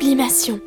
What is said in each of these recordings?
Sublimation.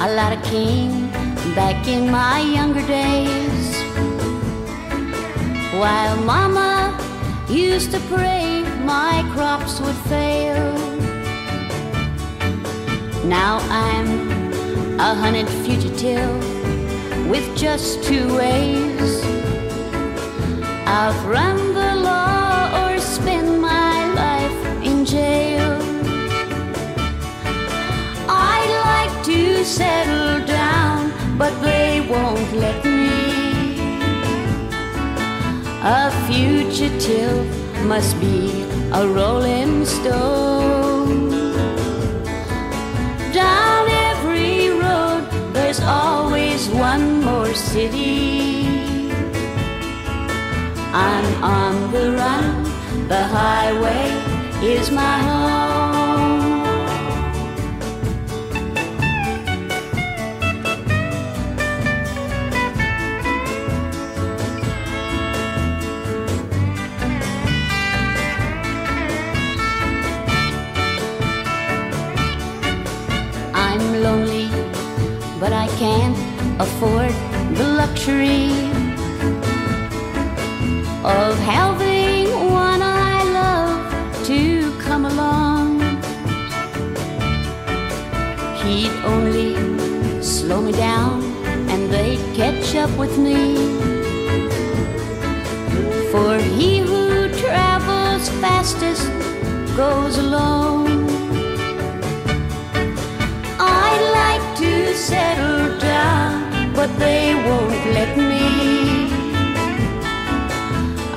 A lot of king back in my younger days. While mama used to pray my crops would fail. Now I'm a hunted fugitive with just two ways. Outrun to settle down, but they won't let me. A fugitive must be a rolling stone. Down every road, there's always one more city. I'm on the run, the highway is my home. Can't afford the luxury of having one I love to come along. He'd only slow me down and they'd catch up with me. For he who travels fastest goes alone.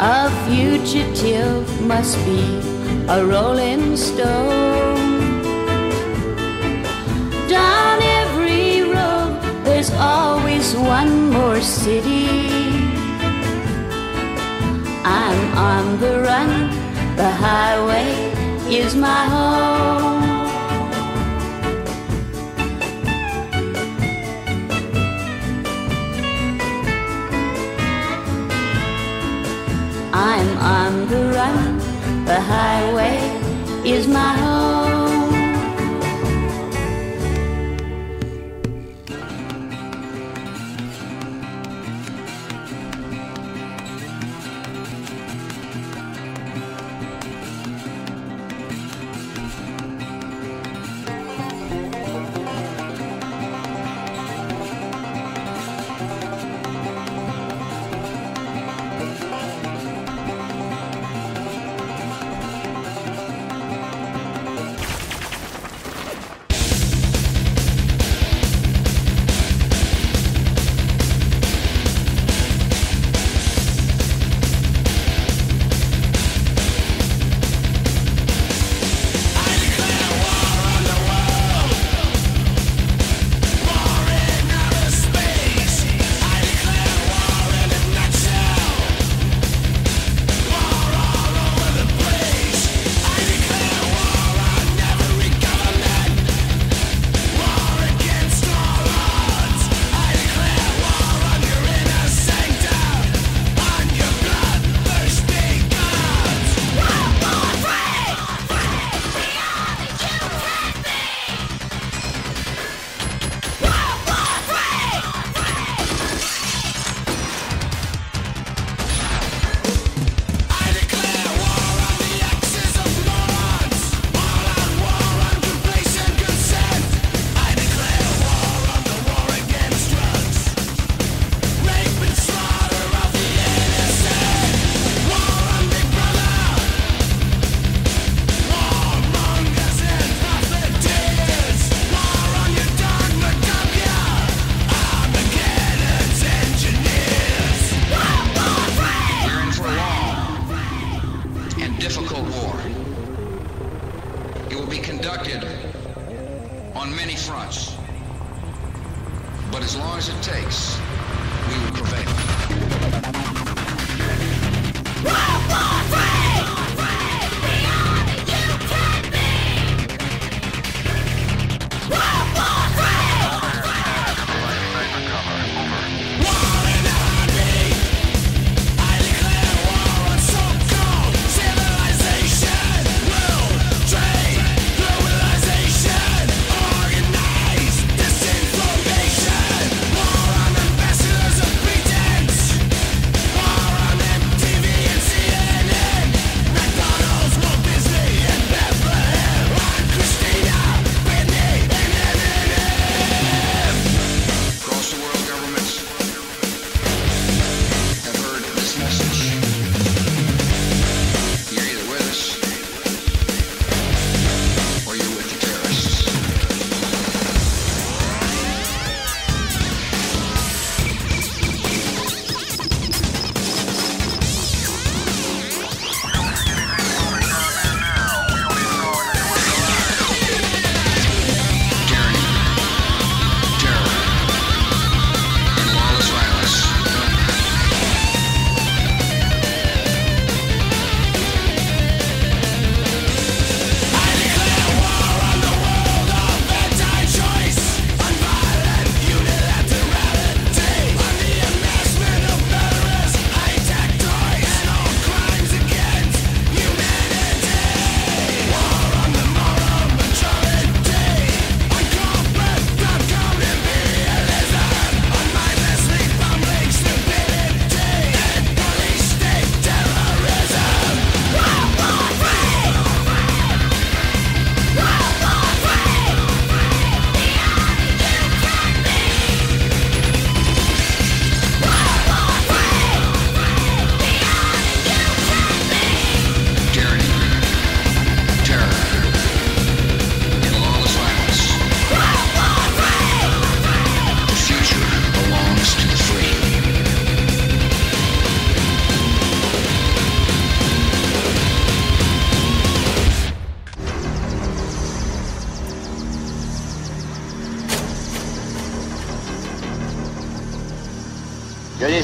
A fugitive must be a rolling stone. Down every road, there's always one more city. I'm on the run, the highway is my home. I'm on the run, the highway is my home.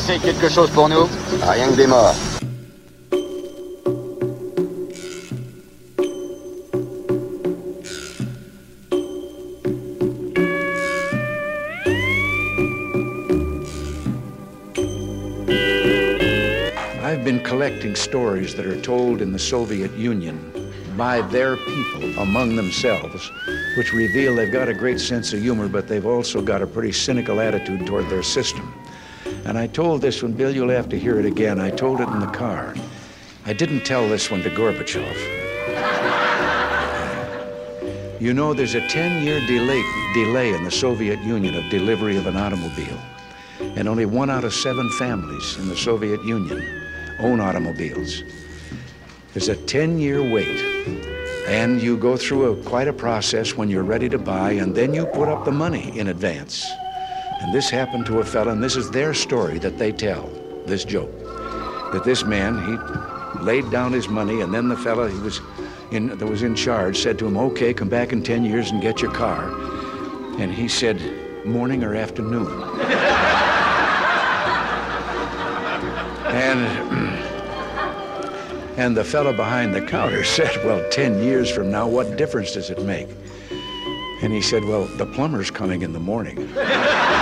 Connaissez quelque chose pour nous Rien que des morts. I've been collecting stories that are told in the Soviet Union by their people among themselves, which reveal they've got a great sense of humor, but they've also got a pretty cynical attitude toward their system. And I told this one, Bill, you'll have to hear it again. I told it in the car. I didn't tell this one to Gorbachev. You know, there's a 10 year delay, delay in the Soviet Union of delivery of an automobile. And only one out of seven families in the Soviet Union own automobiles. There's a 10 year wait. And you go through a, quite a process when you're ready to buy, and then you put up the money in advance. And this happened to a fellow, and this is their story that they tell, this joke. That this man, he laid down his money, and then the fellow he was in, that was in charge said to him, okay, come back in 10 years and get your car. And he said, morning or afternoon. and and the fellow behind the counter said, well, 10 years from now, what difference does it make? And he said, well, the plumber's coming in the morning.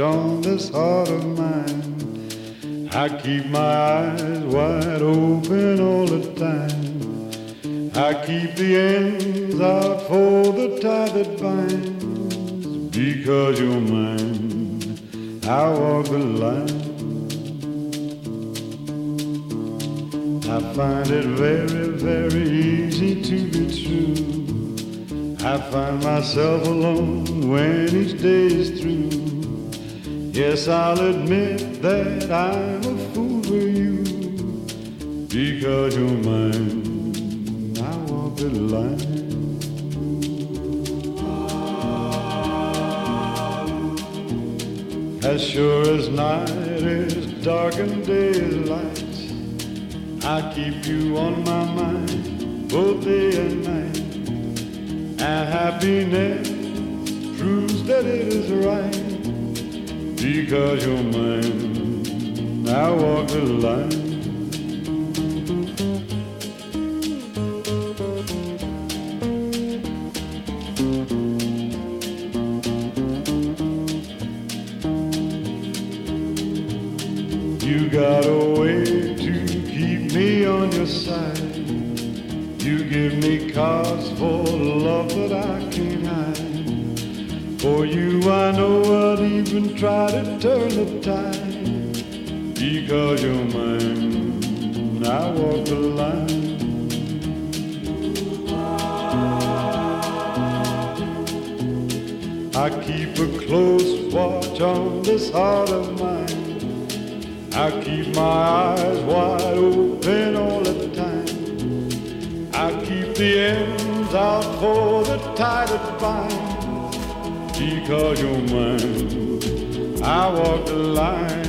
on this heart of mine. I keep my eyes wide open all the time. I keep the ends out for the tie that binds. Because you're mine, I walk the line. I find it very, very easy to be true. I find myself alone when each day is through. Yes, I'll admit that I'm a fool for you because you're mine. I walk the line. As sure as night is dark and day is light, I keep you on my mind both day and night. And happiness proves that it is right because you're mine. I walk the line. I keep a close watch on this heart of mine. I keep my eyes wide open all the time. I keep the ends out for the tide that binds because you're mine. I walk the line.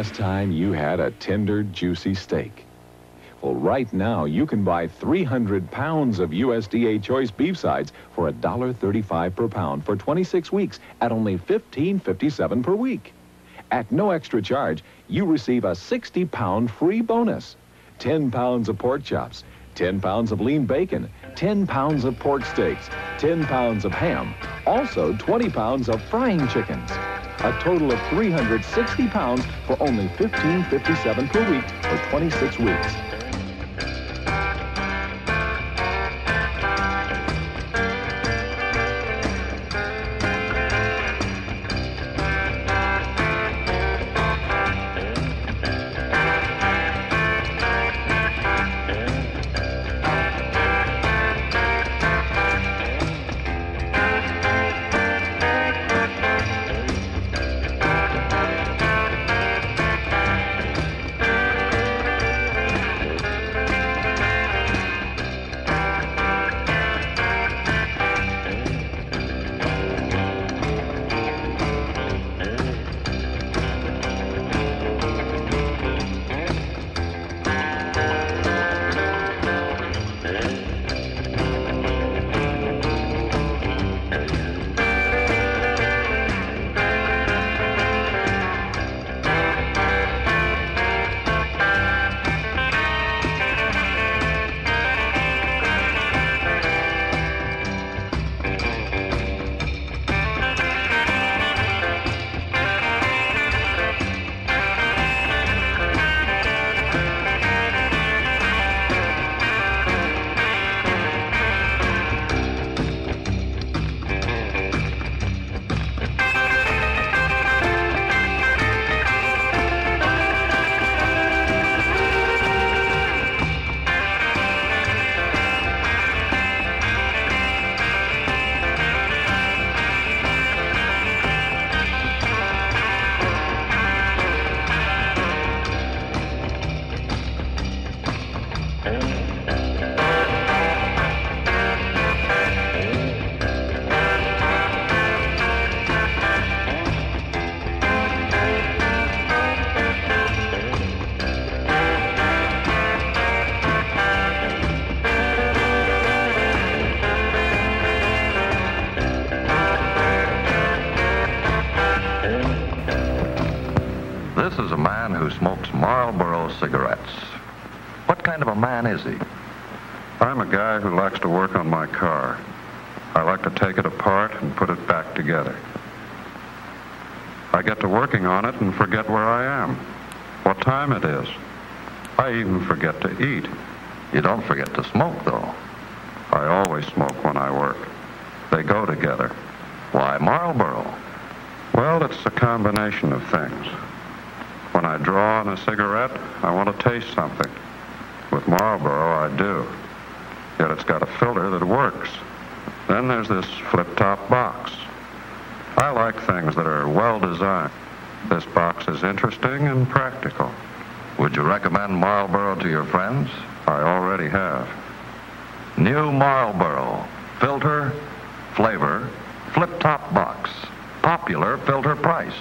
Last time you had a tender, juicy steak? Well, right now, you can buy 300 pounds of USDA choice beef sides for $1.35 per pound for 26 weeks at only $15.57 per week. At no extra charge, you receive a 60-pound free bonus. 10 pounds of pork chops, 10 pounds of lean bacon, 10 pounds of pork steaks, 10 pounds of ham, also 20 pounds of frying chickens. A total of 360 pounds for only $15.57 per week for 26 weeks. man is he? I'm a guy who likes to work on my car. I like to take it apart and put it back together. I get to working on it and forget where I am, what time it is. I even forget to eat. You don't forget to smoke, though. I always smoke when I work. They go together. Why Marlboro? Well, it's a combination of things. When I draw on a cigarette, I want to taste something with Marlboro, I do. Yet it's got a filter that works. Then there's this flip-top box. I like things that are well designed. This box is interesting and practical. Would you recommend Marlboro to your friends? I already have. New Marlboro. Filter, flavor, flip-top box. Popular filter price.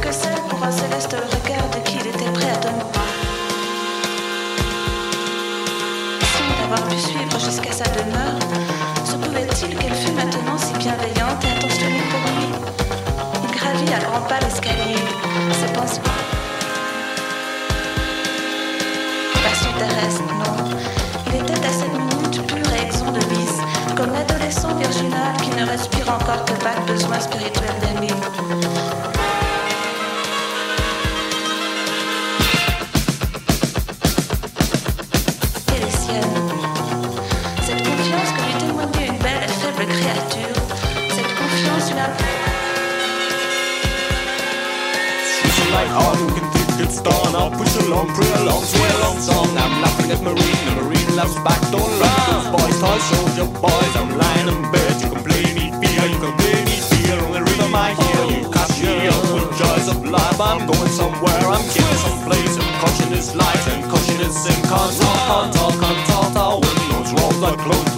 que celle pour un céleste regard de qui il était prêt à donner pas. Sans d'avoir pu suivre jusqu'à sa demeure, se pouvait-il qu'elle fût maintenant si bienveillante et attentionnée pour lui? Il gravit à grands pas l'escalier, se pense pas. Passion terrestre, non. Il était à cette minute pure et exon de vice, comme l'adolescent virginal qui ne respire encore que pas le besoin spirituel d'amis. on. You can think it's done. I'll push along, pray along, sway along song. I'm laughing at Marine, and Marine loves back. Don't laugh, those boys, toy soldier boys. I'm lying in bed. You can play me fear, you can play me fear. On the rhythm I hear, you catch me up with joys of life. I'm going somewhere, I'm killing some place. And caution is light, and caution is sin. Can't talk, can't talk, can't talk. Our windows roll the clothes.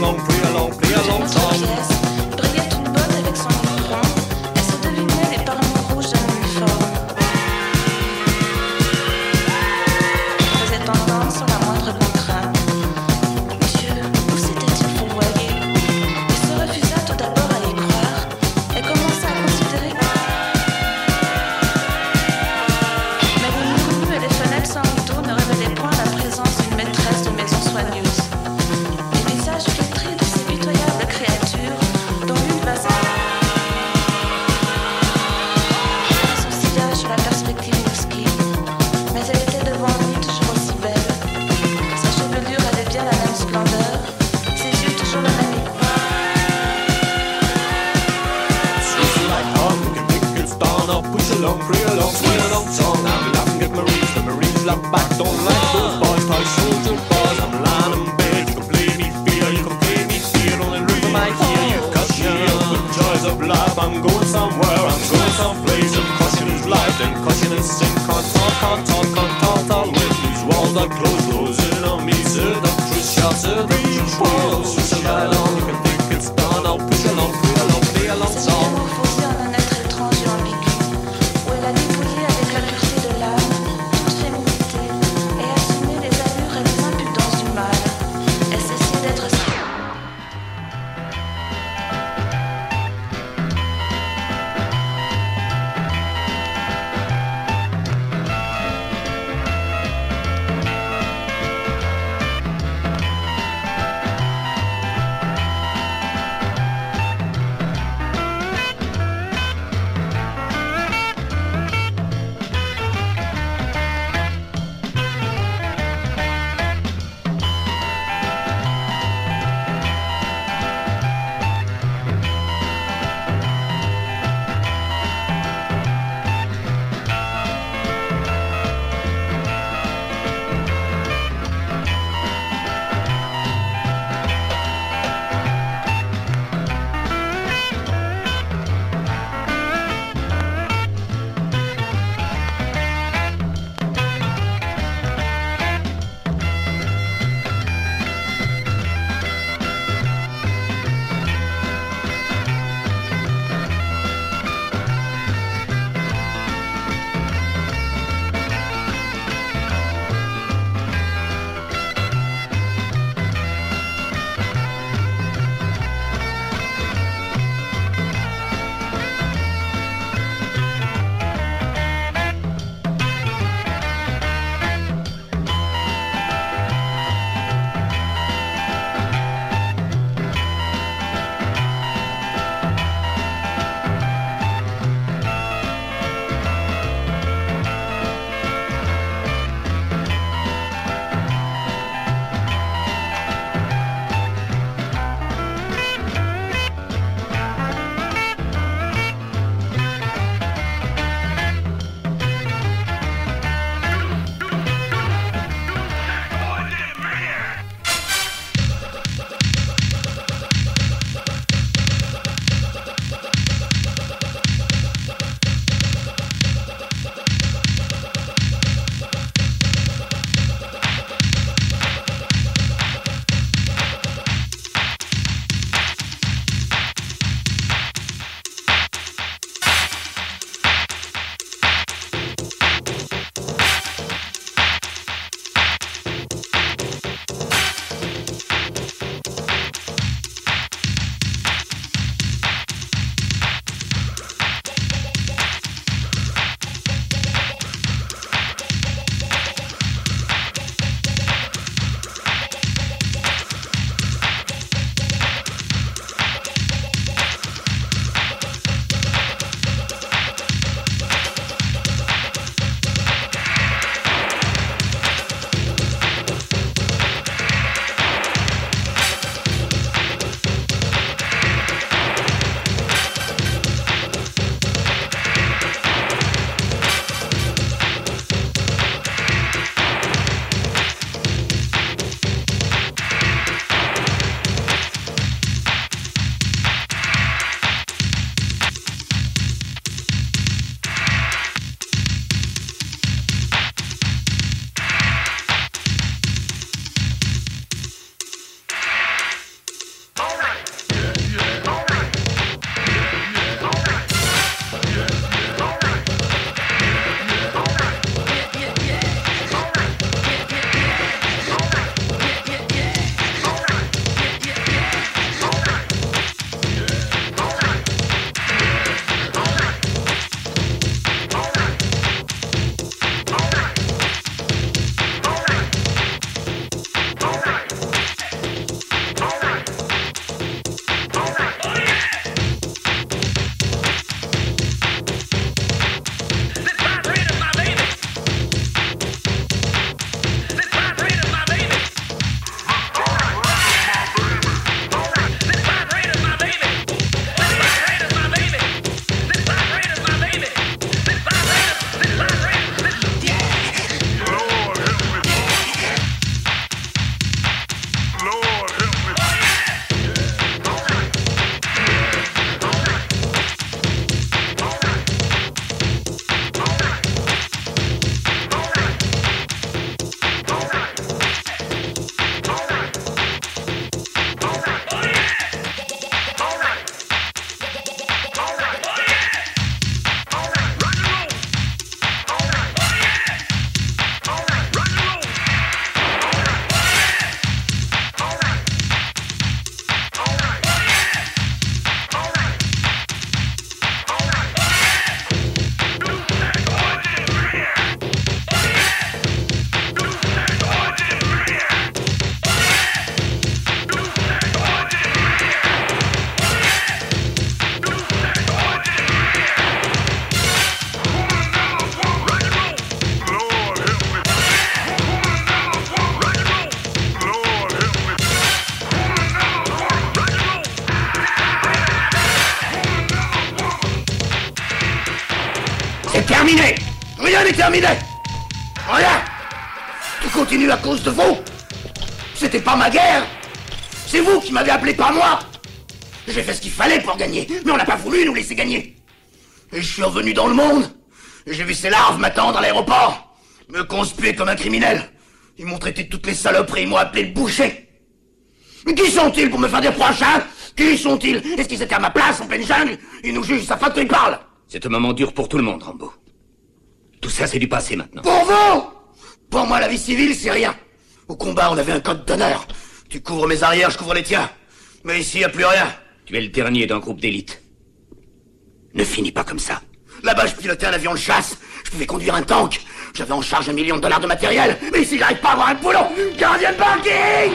long cause de vous. C'était pas ma guerre. C'est vous qui m'avez appelé, pas moi. J'ai fait ce qu'il fallait pour gagner, mais on n'a pas voulu nous laisser gagner. Et je suis revenu dans le monde. J'ai vu ces larves m'attendre à l'aéroport. Me conspuer comme un criminel. Ils m'ont traité de toutes les saloperies, ils m'ont appelé le boucher. Mais qui sont-ils pour me faire des reproches, hein? Qui sont-ils? Est-ce qu'ils étaient à ma place en pleine jungle? Ils nous jugent, ça fait qu'ils parlent. C'est un moment dur pour tout le monde, Rambo. Tout ça, c'est du passé maintenant. Pour vous Pour moi, la vie civile, c'est rien. Au combat, on avait un code d'honneur. Tu couvres mes arrières, je couvre les tiens. Mais ici, y a plus rien. Tu es le dernier d'un groupe d'élite. Ne finis pas comme ça. Là-bas, je pilotais un avion de chasse. Je pouvais conduire un tank. J'avais en charge un million de dollars de matériel. Mais ici, j'arrive pas à avoir un boulot. Gardien de parking